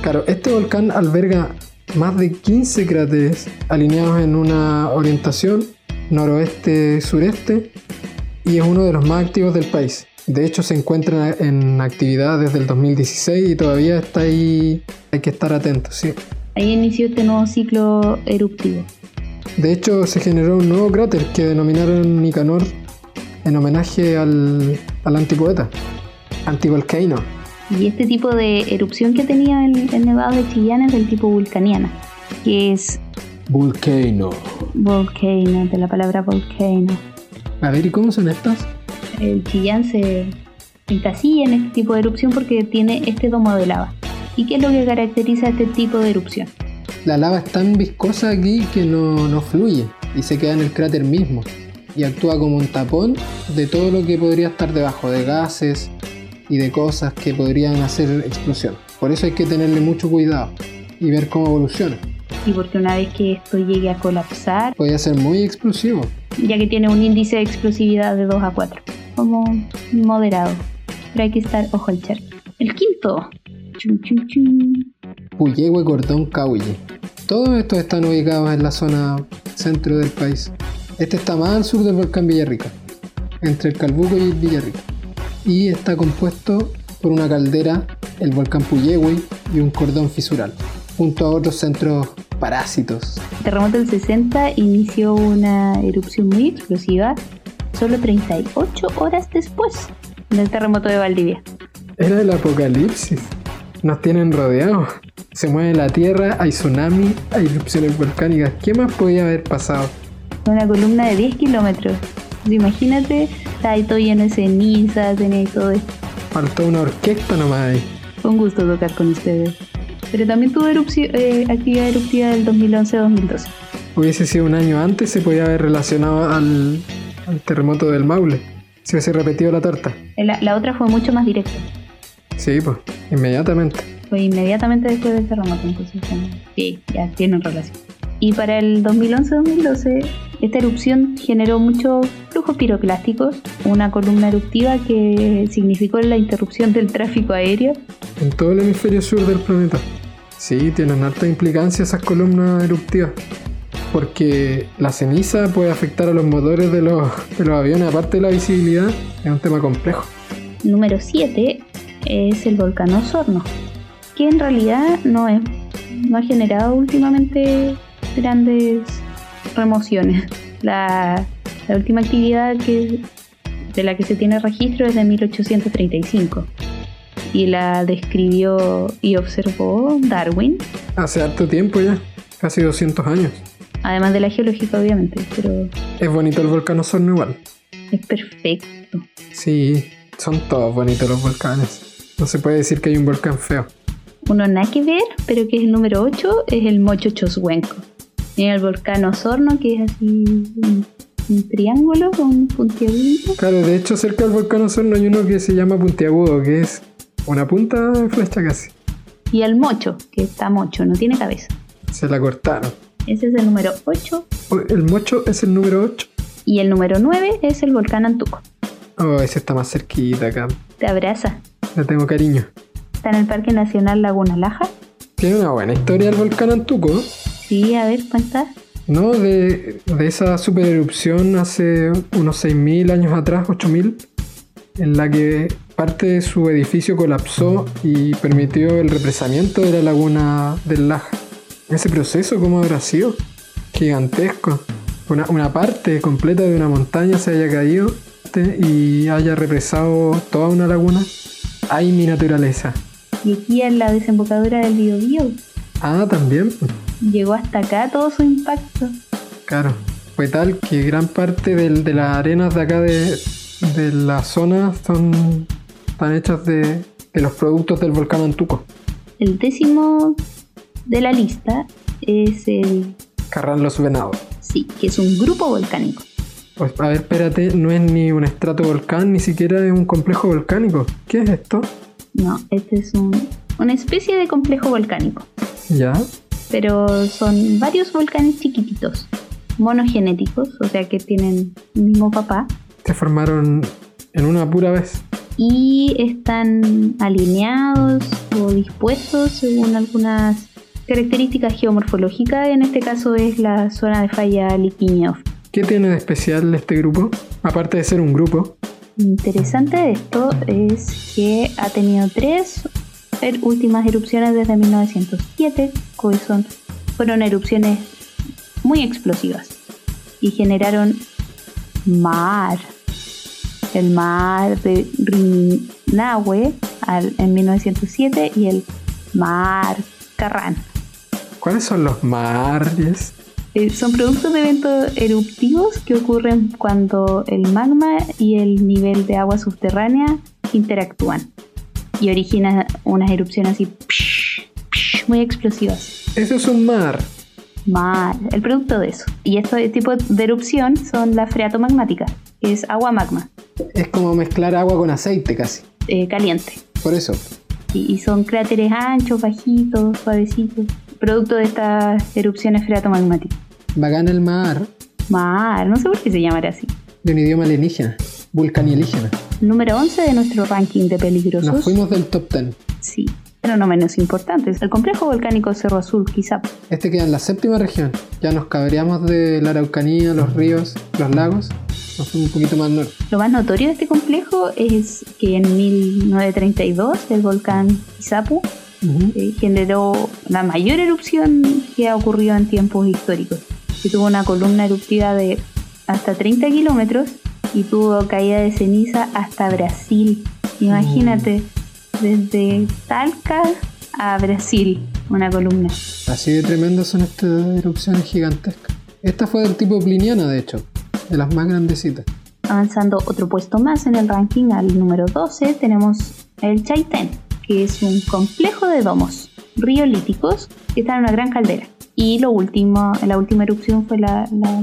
[SPEAKER 1] Claro, este volcán alberga más de 15 cráteres alineados en una orientación noroeste-sureste y es uno de los más activos del país. De hecho, se encuentra en actividad desde el 2016 y todavía está ahí. Hay que estar atentos, sí.
[SPEAKER 2] Ahí inició este nuevo ciclo eruptivo.
[SPEAKER 1] De hecho, se generó un nuevo cráter que denominaron Nicanor en homenaje al, al antipoeta, Antivolcano.
[SPEAKER 2] Y este tipo de erupción que tenía el, el Nevado de Chillán es del tipo vulcaniana, que es
[SPEAKER 1] Volcano.
[SPEAKER 2] volcano, de la palabra volcano.
[SPEAKER 1] A ver, ¿y cómo son estas?
[SPEAKER 2] El Chillán se encasilla en este tipo de erupción porque tiene este domo de lava. ¿Y qué es lo que caracteriza este tipo de erupción?
[SPEAKER 1] La lava es tan viscosa aquí que no, no fluye y se queda en el cráter mismo y actúa como un tapón de todo lo que podría estar debajo, de gases y de cosas que podrían hacer explosión. Por eso hay que tenerle mucho cuidado y ver cómo evoluciona.
[SPEAKER 2] Y porque una vez que esto llegue a colapsar,
[SPEAKER 1] Podría ser muy explosivo.
[SPEAKER 2] ya que tiene un índice de explosividad de 2 a 4, como moderado. Pero hay que estar ojo al charco. El quinto. Chum, chum, chum.
[SPEAKER 1] Puyehue Cordón Caulle. Todos estos están ubicados en la zona centro del país. Este está más al sur del volcán Villarrica, entre el Calbuco y Villarrica. Y está compuesto por una caldera, el volcán Puyehue y un cordón fisural, junto a otros centros parásitos.
[SPEAKER 2] El terremoto del 60 inició una erupción muy explosiva solo 38 horas después del terremoto de Valdivia.
[SPEAKER 1] Era el apocalipsis. Nos tienen rodeados. Se mueve la tierra, hay tsunami, hay erupciones volcánicas. ¿Qué más podía haber pasado?
[SPEAKER 2] Una columna de 10 kilómetros. Imagínate, está ahí todo lleno de cenizas, tenía todo esto.
[SPEAKER 1] Faltó una orquesta nomás ahí.
[SPEAKER 2] Fue un gusto tocar con ustedes. Pero también tuvo eh, actividad eruptiva del 2011-2012.
[SPEAKER 1] Hubiese sido un año antes, se podía haber relacionado al, al terremoto del Maule. Si hubiese repetido la torta.
[SPEAKER 2] La, la otra fue mucho más directa.
[SPEAKER 1] Sí, pues, inmediatamente.
[SPEAKER 2] Fue inmediatamente después del terremoto, entonces sí, ya tienen relación. Y para el 2011-2012, esta erupción generó muchos flujos piroclásticos, una columna eruptiva que significó la interrupción del tráfico aéreo
[SPEAKER 1] En todo el hemisferio sur del planeta. Sí, tienen alta implicancia esas columnas eruptivas. Porque la ceniza puede afectar a los motores de los, de los aviones, aparte de la visibilidad, es un tema complejo.
[SPEAKER 2] Número 7 es el volcán Osorno, que en realidad no, es, no ha generado últimamente grandes remociones. La, la última actividad que, de la que se tiene registro es de 1835 y la describió y observó Darwin,
[SPEAKER 1] Hace harto tiempo ya, casi 200 años.
[SPEAKER 2] además de la geológica obviamente, pero
[SPEAKER 1] Es bonito el volcán Osorno igual.
[SPEAKER 2] es perfecto.
[SPEAKER 1] Sí, son todos bonitos los volcanes. No se puede decir que hay un volcán feo.
[SPEAKER 2] Uno nada que ver, pero que es el número 8, es el Mocho Choshuenco. Tiene el volcán Osorno, que es así un, un triángulo con un puntiagudo.
[SPEAKER 1] Claro, de hecho cerca del volcán Osorno hay uno que se llama Puntiagudo, que es una punta de flecha casi.
[SPEAKER 2] Y el Mocho, que está mocho, no tiene cabeza.
[SPEAKER 1] Se la cortaron.
[SPEAKER 2] Ese es el número 8.
[SPEAKER 1] Oh, El mocho es el número 8.
[SPEAKER 2] Y el número 9 es el volcán Antuco.
[SPEAKER 1] Oh, ese está más cerquita acá.
[SPEAKER 2] Te abraza.
[SPEAKER 1] Le tengo cariño.
[SPEAKER 2] Está en el Parque Nacional Laguna Laja.
[SPEAKER 1] Tiene una buena historia el volcán Antuco. ¿No?
[SPEAKER 2] Sí, a ver, cuenta.
[SPEAKER 1] No, de, de esa super erupción hace unos 6.000 años atrás, 8.000, en la que parte de su edificio colapsó y permitió el represamiento de la laguna del Laja. Ese proceso, ¿cómo habrá sido? Gigantesco. Una, una parte completa de una montaña se haya caído y haya represado toda una laguna. ¡Ay, mi naturaleza!
[SPEAKER 2] Y aquí en la desembocadura del Biobío
[SPEAKER 1] Ah, también.
[SPEAKER 2] Llegó hasta acá todo su impacto.
[SPEAKER 1] Claro, fue tal que gran parte del- de las arenas de acá de, de la zona son están hechas de, de los productos del volcán Antuco.
[SPEAKER 2] El décimo de la lista es el
[SPEAKER 1] Carran los Venados.
[SPEAKER 2] Sí, que es un grupo volcánico.
[SPEAKER 1] Pues, a ver, espérate, no es ni un estratovolcán, ni siquiera es un complejo volcánico. ¿Qué es esto?
[SPEAKER 2] No, este es un una especie de complejo volcánico,
[SPEAKER 1] ¿Ya?
[SPEAKER 2] Pero son varios volcanes chiquititos, monogenéticos, o sea que tienen el mismo papá,
[SPEAKER 1] Se formaron en una pura vez.
[SPEAKER 2] y están alineados o dispuestos según algunas características geomorfológicas. En este caso es la zona de falla Liquiñov.
[SPEAKER 1] ¿Qué tiene de especial este grupo? Aparte de ser un grupo.
[SPEAKER 2] Interesante de esto es que ha tenido tres últimas erupciones desde 1907, que son, fueron erupciones muy explosivas y generaron mar. El mar de Rinahue al- en 1907 y el mar Carran.
[SPEAKER 1] ¿Cuáles son los mares?
[SPEAKER 2] Eh, son productos de eventos eruptivos que ocurren cuando el magma y el nivel de agua subterránea interactúan y originan unas erupciones así psh, psh, muy explosivas.
[SPEAKER 1] Eso es un mar.
[SPEAKER 2] Mar, el producto de eso. Y este tipo de erupción son las freatomagmáticas, que es agua magma,
[SPEAKER 1] Es como mezclar agua con aceite casi.
[SPEAKER 2] eh, caliente.
[SPEAKER 1] Por eso.
[SPEAKER 2] Y, y son cráteres anchos, bajitos, suavecitos, producto de estas erupciones freatomagmáticas.
[SPEAKER 1] Bacán el mar.
[SPEAKER 2] Mar, no sé por qué se llamará así.
[SPEAKER 1] De un idioma alienígena. Vulcanielígena.
[SPEAKER 2] Número 11 de nuestro ranking de peligrosos.
[SPEAKER 1] Nos fuimos del top 10.
[SPEAKER 2] Sí, pero no menos importantes. El complejo volcánico Cerro Azul, quizá.
[SPEAKER 1] Este queda en la séptima región. Ya nos cabreamos de la Araucanía, los ríos, los lagos. Nos fuimos un poquito más norte.
[SPEAKER 2] Lo más notorio de este complejo es que en 1932 el volcán Izapu eh, generó la mayor erupción que ha ocurrido en tiempos históricos. Que tuvo una columna eruptiva de hasta 30 kilómetros y tuvo caída de ceniza hasta Brasil. Imagínate, desde Talca a Brasil, una columna.
[SPEAKER 1] Así de tremendas son estas erupciones gigantescas. Esta fue del tipo pliniana, de hecho. De las más grandecitas.
[SPEAKER 2] Avanzando otro puesto más en el ranking, al número 12, tenemos el Chaitén, que es un complejo de domos riolíticos que están en una gran caldera. Y lo último, la última erupción fue la, la,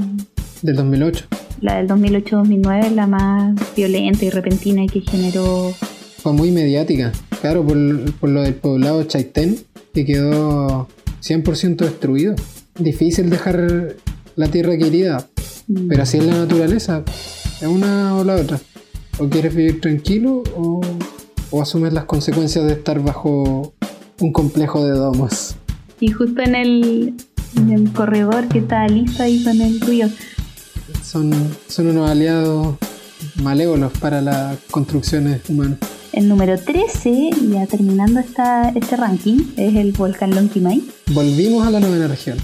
[SPEAKER 1] Del 2008.
[SPEAKER 2] La del 2008-2009, la más violenta y repentina y que generó...
[SPEAKER 1] Fue muy mediática. Claro, por, por lo del poblado Chaitén, que quedó 100% destruido. Difícil dejar la tierra querida,
[SPEAKER 2] mm,
[SPEAKER 1] pero así es la naturaleza. Es una o la otra. O quieres vivir tranquilo o, o asumes las consecuencias de estar bajo un complejo de domos.
[SPEAKER 2] Y justo en el, en el corredor que está listo ahí con el río.
[SPEAKER 1] Son, son unos aliados malévolos para las construcciones humanas.
[SPEAKER 2] El número 13, ya terminando esta, este ranking, es el volcán Lonquimay.
[SPEAKER 1] Volvimos a la novena región.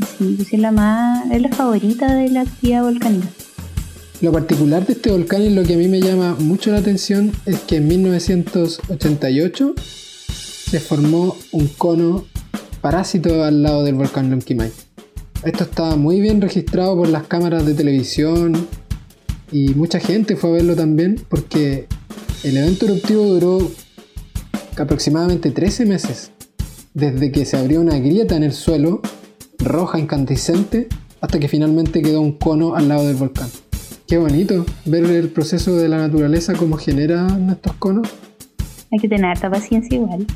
[SPEAKER 2] Sí, pues es la más, es la favorita de la actividad volcánica.
[SPEAKER 1] Lo particular de este volcán y lo que a mí me llama mucho la atención es que en 1988 se formó un cono parásito al lado del volcán Lonquimay. Esto estaba muy bien registrado por las cámaras de televisión y mucha gente fue a verlo también porque el evento eruptivo duró aproximadamente 13 meses, desde que se abrió una grieta en el suelo, roja incandescente, hasta que finalmente quedó un cono al lado del volcán. Qué bonito ver el proceso de la naturaleza, cómo generan estos conos.
[SPEAKER 2] Hay que tener harta paciencia igual.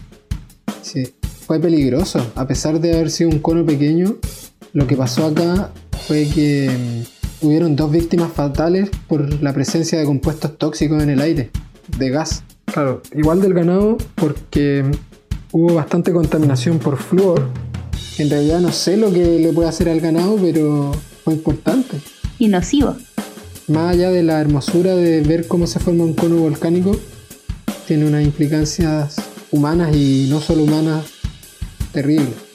[SPEAKER 1] Sí, fue peligroso. A pesar de haber sido un cono pequeño, lo que pasó acá fue que mm, hubieron dos víctimas fatales por la presencia de compuestos tóxicos en el aire, de gas. Claro, igual del ganado porque hubo bastante contaminación por flúor. En realidad no sé lo que le puede hacer al ganado, pero fue importante.
[SPEAKER 2] Y nocivo.
[SPEAKER 1] Más allá de la hermosura de ver cómo se forma un cono volcánico, tiene unas implicancias humanas y no solo humanas terribles.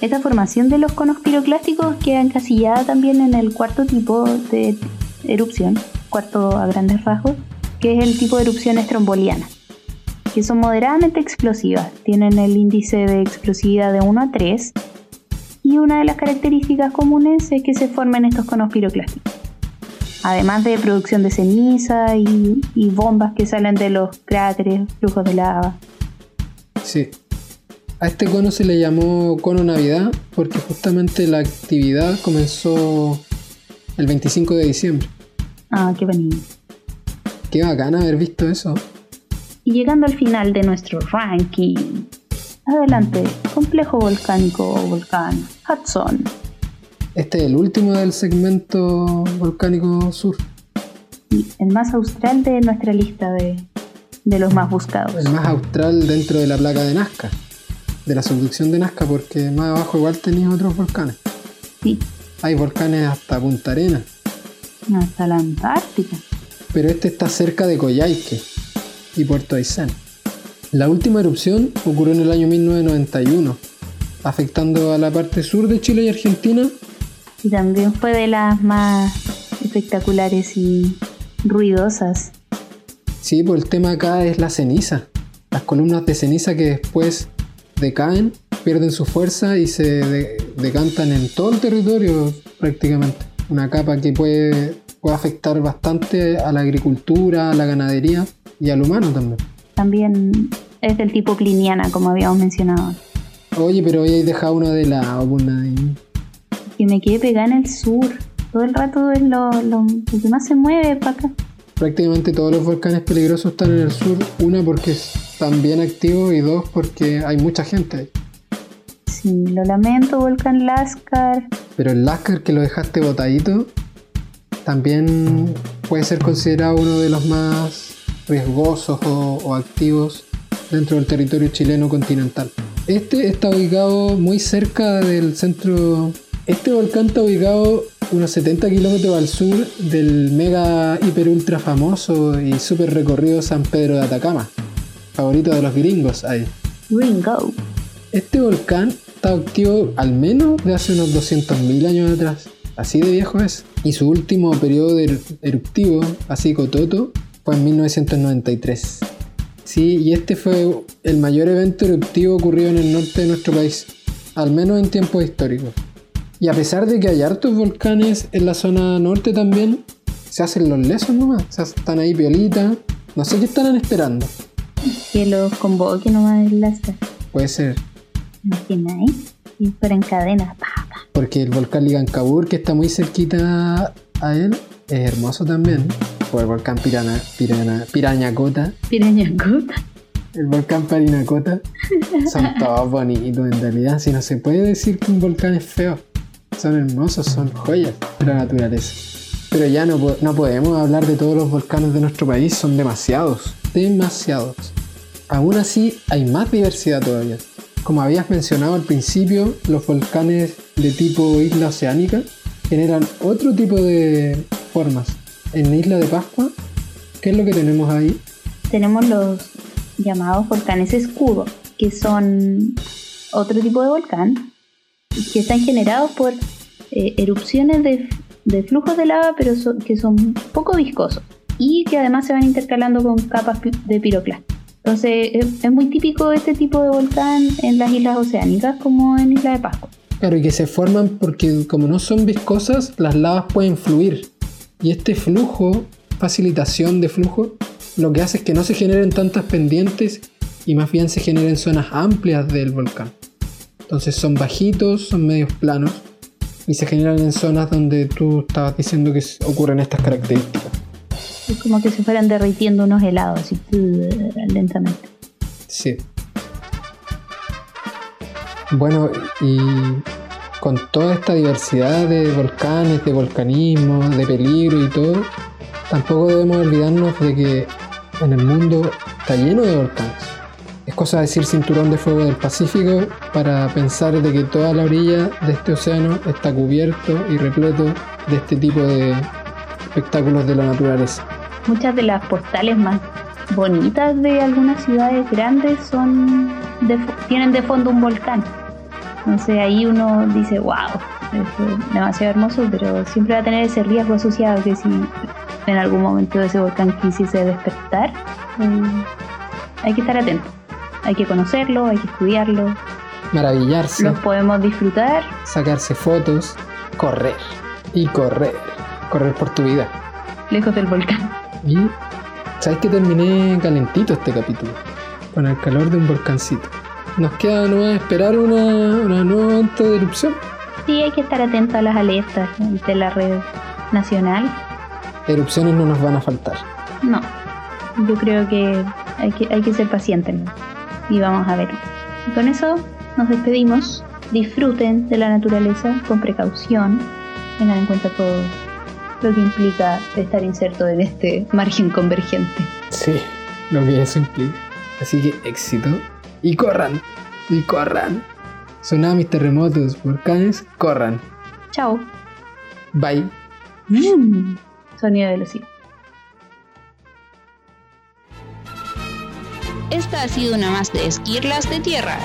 [SPEAKER 2] Esta formación de los conos piroclásticos queda encasillada también en el cuarto tipo de erupción, cuarto a grandes rasgos, que es el tipo de erupción estromboliana, que son moderadamente explosivas, tienen el índice de explosividad de 1 a 3 y una de las características comunes es que se formen estos conos piroclásticos. Además de producción de ceniza y, y bombas que salen de los cráteres, flujos de lava.
[SPEAKER 1] Sí. A este cono se le llamó cono Navidad porque justamente la actividad comenzó el 25 de diciembre.
[SPEAKER 2] Ah, qué bonito.
[SPEAKER 1] Qué bacán haber visto eso.
[SPEAKER 2] Y llegando al final de nuestro ranking. Adelante, complejo volcánico o volcán Hudson.
[SPEAKER 1] Este es el último del segmento volcánico sur.
[SPEAKER 2] Y el más austral de nuestra lista de, de los más buscados.
[SPEAKER 1] El más austral dentro de la placa de Nazca. De la subducción de Nazca, porque más abajo igual tenéis otros volcanes.
[SPEAKER 2] Sí,
[SPEAKER 1] Hay volcanes hasta Punta Arena.
[SPEAKER 2] hasta la Antártica.
[SPEAKER 1] pero este está cerca de Coyhaique y Puerto Aysén. La última erupción ocurrió en el año 1991, afectando a la parte sur de Chile y Argentina.
[SPEAKER 2] Y también fue de las más espectaculares y ruidosas.
[SPEAKER 1] Sí, pues el tema acá es la ceniza. Las columnas de ceniza que después decaen, pierden su fuerza y se de- decantan en todo el territorio prácticamente. Una capa que puede, puede afectar bastante a la agricultura, a la ganadería y al humano también.
[SPEAKER 2] También es del tipo cliniana, como habíamos mencionado.
[SPEAKER 1] Oye, pero hoy hay dejado uno de lado, pues Nadine.
[SPEAKER 2] Que me quedé pegada en el sur. Todo el rato es lo, lo- lo que más se mueve para acá.
[SPEAKER 1] Prácticamente todos los volcanes peligrosos están en el sur. Una porque están bien activos y dos porque hay mucha gente ahí.
[SPEAKER 2] Sí, lo lamento, Volcán Lascar.
[SPEAKER 1] Pero el Lascar que lo dejaste botadito también puede ser considerado uno de los más riesgosos o, o activos dentro del territorio chileno continental. Este está ubicado muy cerca del centro. Este volcán está ubicado unos 70 kilómetros al sur del mega hiper ultra famoso y súper recorrido San Pedro de Atacama, favorito de los gringos ahí.
[SPEAKER 2] Ringo.
[SPEAKER 1] Este volcán está activo al menos de hace unos 200.000 años atrás. Así de viejo es. Y su último periodo de eru- eruptivo, así cototo, fue en 1993. Sí, y este fue el mayor evento eruptivo ocurrido en el norte de nuestro país, al menos en tiempos históricos. Y a pesar de que hay hartos volcanes en la zona norte también, se hacen los lesos nomás, o sea, están ahí piolitas, no sé qué estarán esperando.
[SPEAKER 2] Que los convoque nomás el Lascar.
[SPEAKER 1] Puede ser
[SPEAKER 2] ¿Imagináis? Y en cadena.
[SPEAKER 1] Porque el volcán Ligancabur, que está muy cerquita a él, es hermoso también. O el volcán Pirana, Pirana, Pirañacota,
[SPEAKER 2] Pirañacota.
[SPEAKER 1] el volcán Parinacota. Son <laughs> todos bonitos en realidad. Si no se puede decir que un volcán es feo. Son hermosos, son joyas de la naturaleza. Pero ya no, no podemos hablar de todos los volcanes de nuestro país, son demasiados. Demasiados. Aún así, hay más diversidad todavía. Como habías mencionado al principio, los volcanes de tipo isla oceánica generan otro tipo de formas. En Isla de Pascua, ¿qué es lo que tenemos ahí?
[SPEAKER 2] Tenemos los llamados volcanes escudo, que son otro tipo de volcán, que están generados por eh, erupciones de, de flujos de lava, pero que son poco viscosos y que además se van intercalando con capas de piroclasto. Entonces es, es muy típico este tipo de volcán en las islas oceánicas como en Isla de Pascua.
[SPEAKER 1] Claro, y que se forman porque como no son viscosas, las lavas pueden fluir. Y este flujo, facilitación de flujo, lo que hace es que no se generen tantas pendientes y más bien se generen zonas amplias del volcán. Entonces son bajitos, son medios planos y se generan en zonas donde tú estabas diciendo que ocurren estas características.
[SPEAKER 2] Es como que se fueran derritiendo unos helados así lentamente.
[SPEAKER 1] Sí. Bueno, y con toda esta diversidad de volcanes, de volcanismo, de peligro y todo, tampoco debemos olvidarnos de que en el mundo está lleno de volcanes. Es cosa decir cinturón de fuego del Pacífico para pensar de que toda la orilla de este océano está cubierto y repleto de este tipo de espectáculos de la naturaleza.
[SPEAKER 2] Muchas de las postales más bonitas de algunas ciudades grandes tienen de fondo un volcán. Entonces ahí uno dice, wow, es demasiado hermoso, pero siempre va a tener ese riesgo asociado que si en algún momento ese volcán quisiese despertar, eh, hay que estar atento. Hay que conocerlo, hay que estudiarlo,
[SPEAKER 1] Maravillarse.
[SPEAKER 2] los podemos disfrutar.
[SPEAKER 1] sacarse fotos, correr y correr, correr por tu vida.
[SPEAKER 2] lejos del volcán.
[SPEAKER 1] Y sabes que terminé calentito este capítulo, con el calor de un volcancito. Nos queda nomás esperar una, una nueva evento de erupción.
[SPEAKER 2] Sí, hay que estar atento a las alertas de la red nacional.
[SPEAKER 1] Erupciones no nos van a faltar.
[SPEAKER 2] No, yo creo que Hay que, hay que ser pacientes y vamos a ver. Y con eso nos despedimos. Disfruten de la naturaleza con precaución. Tengan en cuenta todo lo que implica estar inserto en este <laughs> margen convergente.
[SPEAKER 1] Sí, lo que eso implica. Así que éxito. Y corran. Y corran. Tsunamis, terremotos, volcanes, corran.
[SPEAKER 2] Chao.
[SPEAKER 1] Bye.
[SPEAKER 2] Mm. Sonido de Lucía.
[SPEAKER 4] Esta ha sido una más de Esquirlas de Tierra.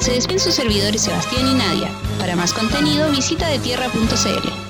[SPEAKER 4] Se despiden sus servidores Sebastián y Nadia. Para más contenido visita detierra.cl.